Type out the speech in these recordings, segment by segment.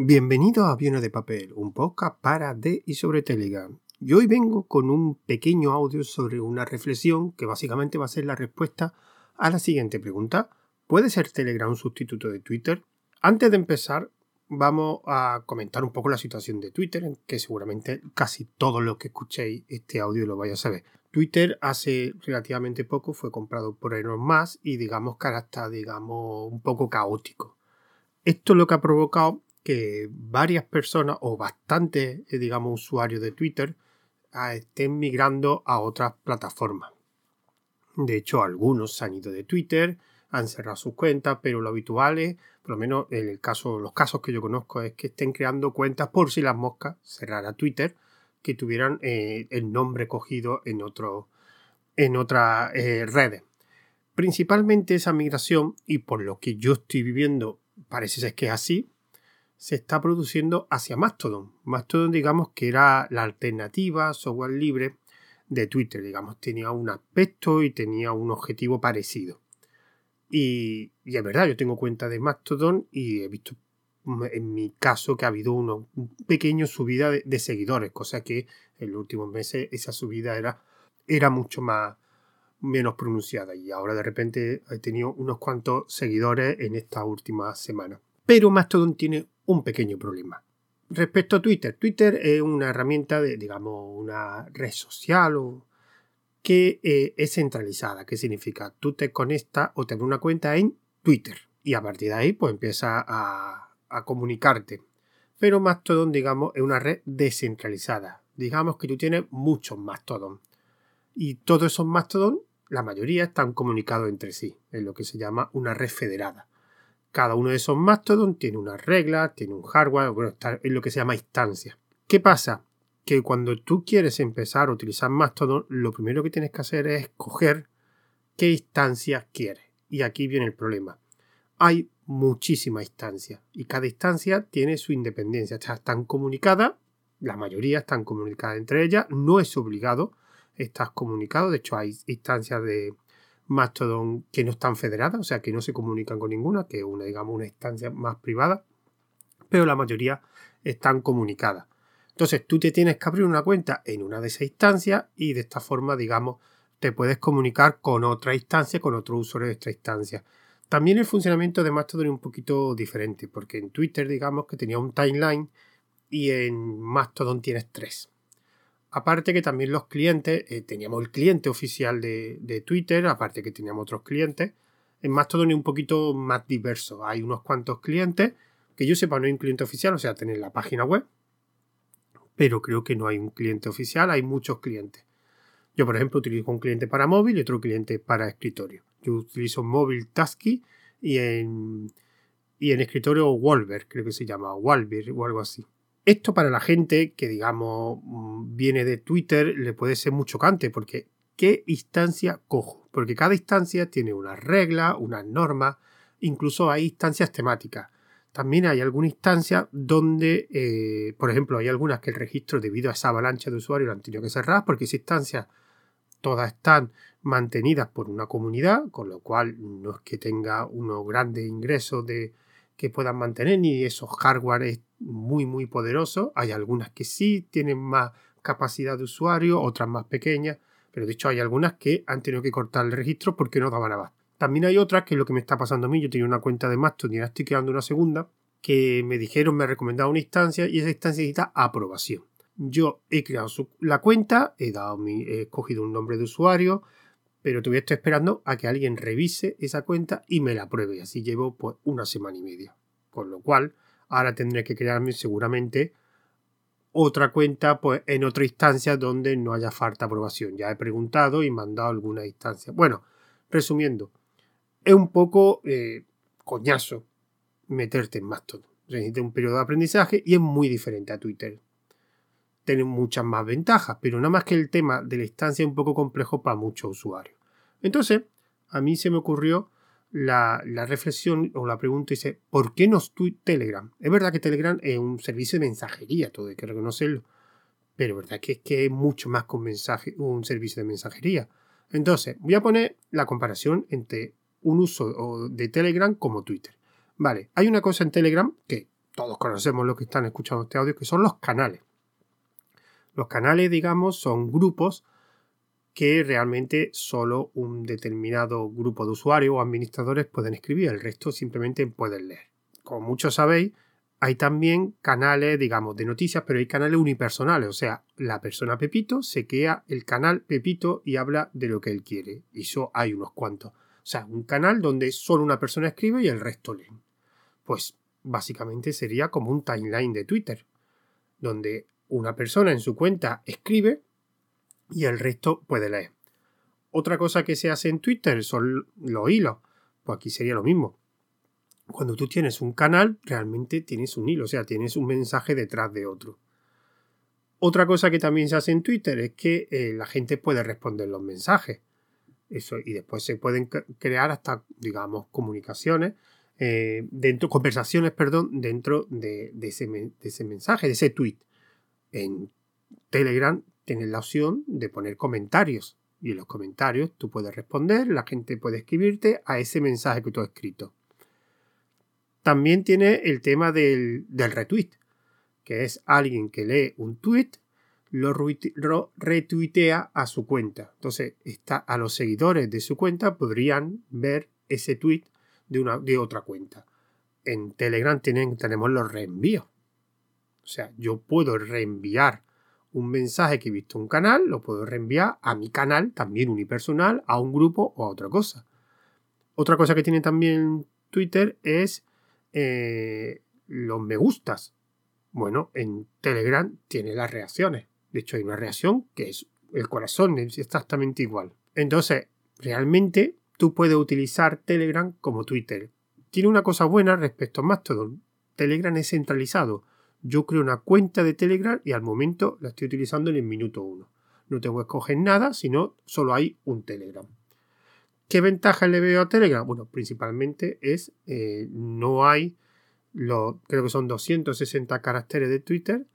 Bienvenido a Aviones de Papel, un podcast para, de y sobre Telegram. Y hoy vengo con un pequeño audio sobre una reflexión que básicamente va a ser la respuesta a la siguiente pregunta. ¿Puede ser Telegram un sustituto de Twitter? Antes de empezar, vamos a comentar un poco la situación de Twitter, que seguramente casi todos los que escuchéis este audio lo vais a saber. Twitter hace relativamente poco fue comprado por Elon Musk y digamos que ahora está digamos un poco caótico. Esto es lo que ha provocado que varias personas o bastantes, eh, digamos, usuarios de Twitter ah, estén migrando a otras plataformas. De hecho, algunos se han ido de Twitter, han cerrado sus cuentas, pero lo habitual es, por lo menos en el caso, los casos que yo conozco, es que estén creando cuentas por si las moscas, cerrar a Twitter, que tuvieran eh, el nombre cogido en en otras eh, redes. Principalmente esa migración, y por lo que yo estoy viviendo, parece ser que es así, se está produciendo hacia Mastodon. Mastodon, digamos que era la alternativa software libre de Twitter, digamos, tenía un aspecto y tenía un objetivo parecido. Y, es verdad, yo tengo cuenta de Mastodon y he visto en mi caso que ha habido una pequeña subida de, seguidores, cosa que en los últimos meses esa subida era, era mucho más menos pronunciada y ahora de repente he tenido unos cuantos seguidores en esta última semana. Pero Mastodon tiene un pequeño problema. Respecto a Twitter, Twitter es una herramienta de, digamos, una red social o que eh, es centralizada. ¿Qué significa? Tú te conectas o te abres una cuenta en Twitter y a partir de ahí pues empieza a, a comunicarte. Pero Mastodon, digamos, es una red descentralizada. Digamos que tú tienes muchos Mastodon. Y todos esos Mastodon, la mayoría están comunicados entre sí, en lo que se llama una red federada. Cada uno de esos Mastodon tiene una regla, tiene un hardware, bueno, en lo que se llama instancia. ¿Qué pasa? Que cuando tú quieres empezar a utilizar Mastodon, lo primero que tienes que hacer es escoger qué instancia quieres. Y aquí viene el problema. Hay muchísimas instancias y cada instancia tiene su independencia. Están comunicadas, la mayoría están comunicadas entre ellas, no es obligado, estás comunicado. De hecho, hay instancias de Mastodon que no están federadas, o sea, que no se comunican con ninguna, que es una, digamos, una instancia más privada, pero la mayoría están comunicadas. Entonces, tú te tienes que abrir una cuenta en una de esas instancias y de esta forma, digamos, te puedes comunicar con otra instancia, con otro usuario de esta instancia. También el funcionamiento de Mastodon es un poquito diferente, porque en Twitter, digamos, que tenía un timeline y en Mastodon tienes tres. Aparte que también los clientes, eh, teníamos el cliente oficial de, Twitter, aparte que teníamos otros clientes. En Mastodon es un poquito más diverso. Hay unos cuantos clientes, que yo sepa no hay un cliente oficial, o sea, tener la página web. Pero creo que no hay un cliente oficial, hay muchos clientes. Yo, por ejemplo, utilizo un cliente para móvil y otro cliente para escritorio. Yo utilizo móvil Tasky y en, y en escritorio Wolver, creo que se llama, Walver o algo así. Esto para la gente que, digamos, mm, viene de Twitter le puede ser muy chocante porque ¿qué instancia cojo? Porque cada instancia tiene una regla, una norma, incluso hay instancias temáticas. También hay alguna instancia donde, eh, por ejemplo, hay algunas que el registro debido a esa avalancha de usuarios lo han tenido que cerrar porque esas instancias todas están mantenidas por una comunidad, con lo cual no es que tenga unos grandes ingresos de, que puedan mantener ni esos hardware muy muy poderosos. Hay algunas que sí tienen más capacidad de usuario, otras más pequeñas, pero de hecho hay algunas que han tenido que cortar el registro porque no daban abasto. También hay otras que es lo que me está pasando a mí, yo tenía una cuenta de Mastodon y ahora estoy creando una segunda, que me dijeron, me recomendaron una instancia y esa instancia necesita aprobación. Yo he creado la cuenta, he, dado mi, he escogido un nombre de usuario, pero todavía estoy esperando a que alguien revise esa cuenta y me la apruebe. Así llevo pues una semana y media. Con lo cual, ahora tendré que crearme seguramente otra cuenta pues en otra instancia donde no haya falta aprobación. Ya he preguntado y mandado alguna instancia. Bueno, resumiendo, es un poco eh, coñazo meterte en Mastodon. Necesita un periodo de aprendizaje y es muy diferente a Twitter tienen muchas más ventajas, pero nada más que el tema de la instancia es un poco complejo para muchos usuarios. Entonces, a mí se me ocurrió la, reflexión o la pregunta dice, ¿por qué no Telegram? Es verdad que Telegram es un servicio de mensajería, todo hay que reconocerlo, pero verdad que es que es mucho más que un, mensaje, un servicio de mensajería. Entonces, voy a poner la comparación entre un uso de Telegram como Twitter. Vale, hay una cosa en Telegram que todos conocemos los que están escuchando este audio, que son los canales. Los canales, digamos, son grupos que realmente solo un determinado grupo de usuarios o administradores pueden escribir, el resto simplemente pueden leer. Como muchos sabéis, hay también canales, digamos, de noticias, pero hay canales unipersonales, o sea, la persona Pepito se crea el canal Pepito y habla de lo que él quiere. Y eso hay unos cuantos. O sea, un canal donde solo una persona escribe y el resto lee. Pues básicamente sería como un timeline de Twitter, donde una persona en su cuenta escribe y el resto puede leer. Otra cosa que se hace en Twitter son los hilos. Pues aquí sería lo mismo. Cuando tú tienes un canal, realmente tienes un hilo, o sea, tienes un mensaje detrás de otro. Otra cosa que también se hace en Twitter es que eh, la gente puede responder los mensajes. Eso, y después se pueden crear hasta, digamos, comunicaciones, eh, dentro, conversaciones, perdón, dentro de, ese, de ese mensaje, de ese tweet. En Telegram tienes la opción de poner comentarios. Y en los comentarios tú puedes responder, la gente puede escribirte a ese mensaje que tú has escrito. También tiene el tema del, retweet, que es alguien que lee un tweet, lo retuitea a su cuenta. Entonces, está, a los seguidores de su cuenta podrían ver ese tweet de, otra cuenta. En Telegram tenemos los reenvíos. O sea, yo puedo reenviar un mensaje que he visto en un canal, lo puedo reenviar a mi canal, también unipersonal, a un grupo o a otra cosa. Otra cosa que tiene también Twitter es eh, los me gustas. Bueno, en Telegram tiene las reacciones. De hecho, hay una reacción que es el corazón, es exactamente igual. Entonces, realmente tú puedes utilizar Telegram como Twitter. Tiene una cosa buena respecto a Mastodon. Telegram es centralizado. Yo creo una cuenta de Telegram y al momento la estoy utilizando en el minuto 1. No tengo que escoger nada, sino solo hay un Telegram. ¿Qué ventajas le veo a Telegram? Bueno, principalmente es eh, no hay, lo, creo que son 260 caracteres de Twitter,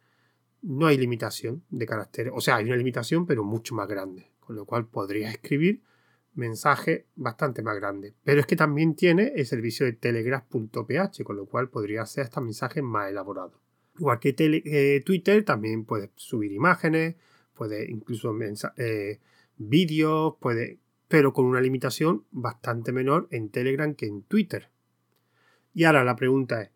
no hay limitación de caracteres. O sea, hay una limitación, pero mucho más grande. Con lo cual podría escribir mensajes bastante más grandes. Pero es que también tiene el servicio de telegraph.ph, con lo cual podría hacer hasta mensajes más elaborados. Igual que eh, Twitter, también puede subir imágenes, puede incluso eh, vídeos, pero con una limitación bastante menor en Telegram que en Twitter. Y ahora la pregunta es,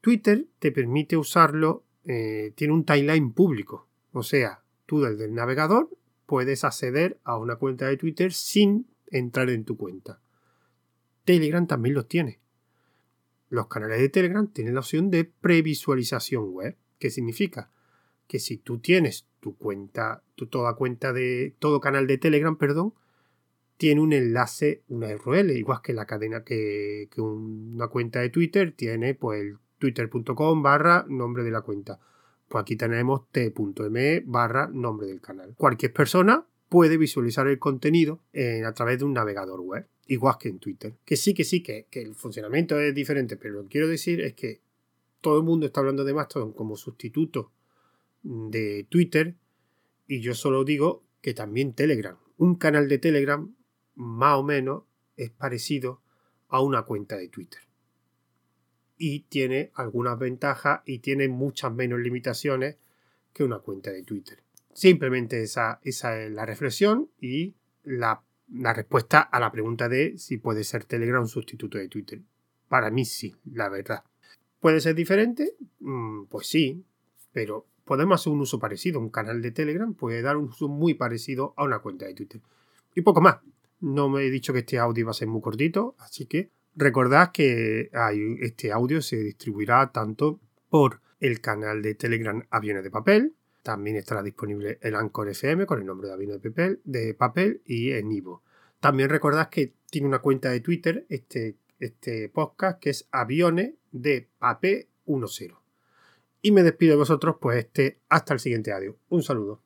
Twitter te permite usarlo, eh, tiene un timeline público, o sea, tú desde el navegador puedes acceder a una cuenta de Twitter sin entrar en tu cuenta. Telegram también los tiene. Los canales de Telegram tienen la opción de previsualización web. ¿Qué significa? Que si tú tienes tu cuenta, tu toda cuenta de todo canal de Telegram, perdón, tiene un enlace, una URL, igual que la cadena que, una cuenta de Twitter tiene, pues twitter.com barra nombre de la cuenta. Pues aquí tenemos t.me barra nombre del canal. Cualquier persona puede visualizar el contenido a través de un navegador web, igual que en Twitter. Que sí, que sí, que, que el funcionamiento es diferente, pero lo que quiero decir es que todo el mundo está hablando de Mastodon como sustituto de Twitter y yo solo digo que también Telegram. Un canal de Telegram más o menos es parecido a una cuenta de Twitter. Y tiene algunas ventajas y tiene muchas menos limitaciones que una cuenta de Twitter. Simplemente esa, esa es la reflexión y la, la, respuesta a la pregunta de si puede ser Telegram un sustituto de Twitter. Para mí sí, la verdad. ¿Puede ser diferente? Mm, pues sí, pero podemos hacer un uso parecido. Un canal de Telegram puede dar un uso muy parecido a una cuenta de Twitter. Y poco más. No me he dicho que este audio va a ser muy cortito, así que recordad que este audio se distribuirá tanto por el canal de Telegram Aviones de Papel, también estará disponible el Anchor FM con el nombre de Aviones de Papel, de papel y en Ivo. También recordad que tiene una cuenta de Twitter este, este podcast que es Aviones de Papel 10. Y me despido de vosotros, pues este, hasta el siguiente audio. Un saludo.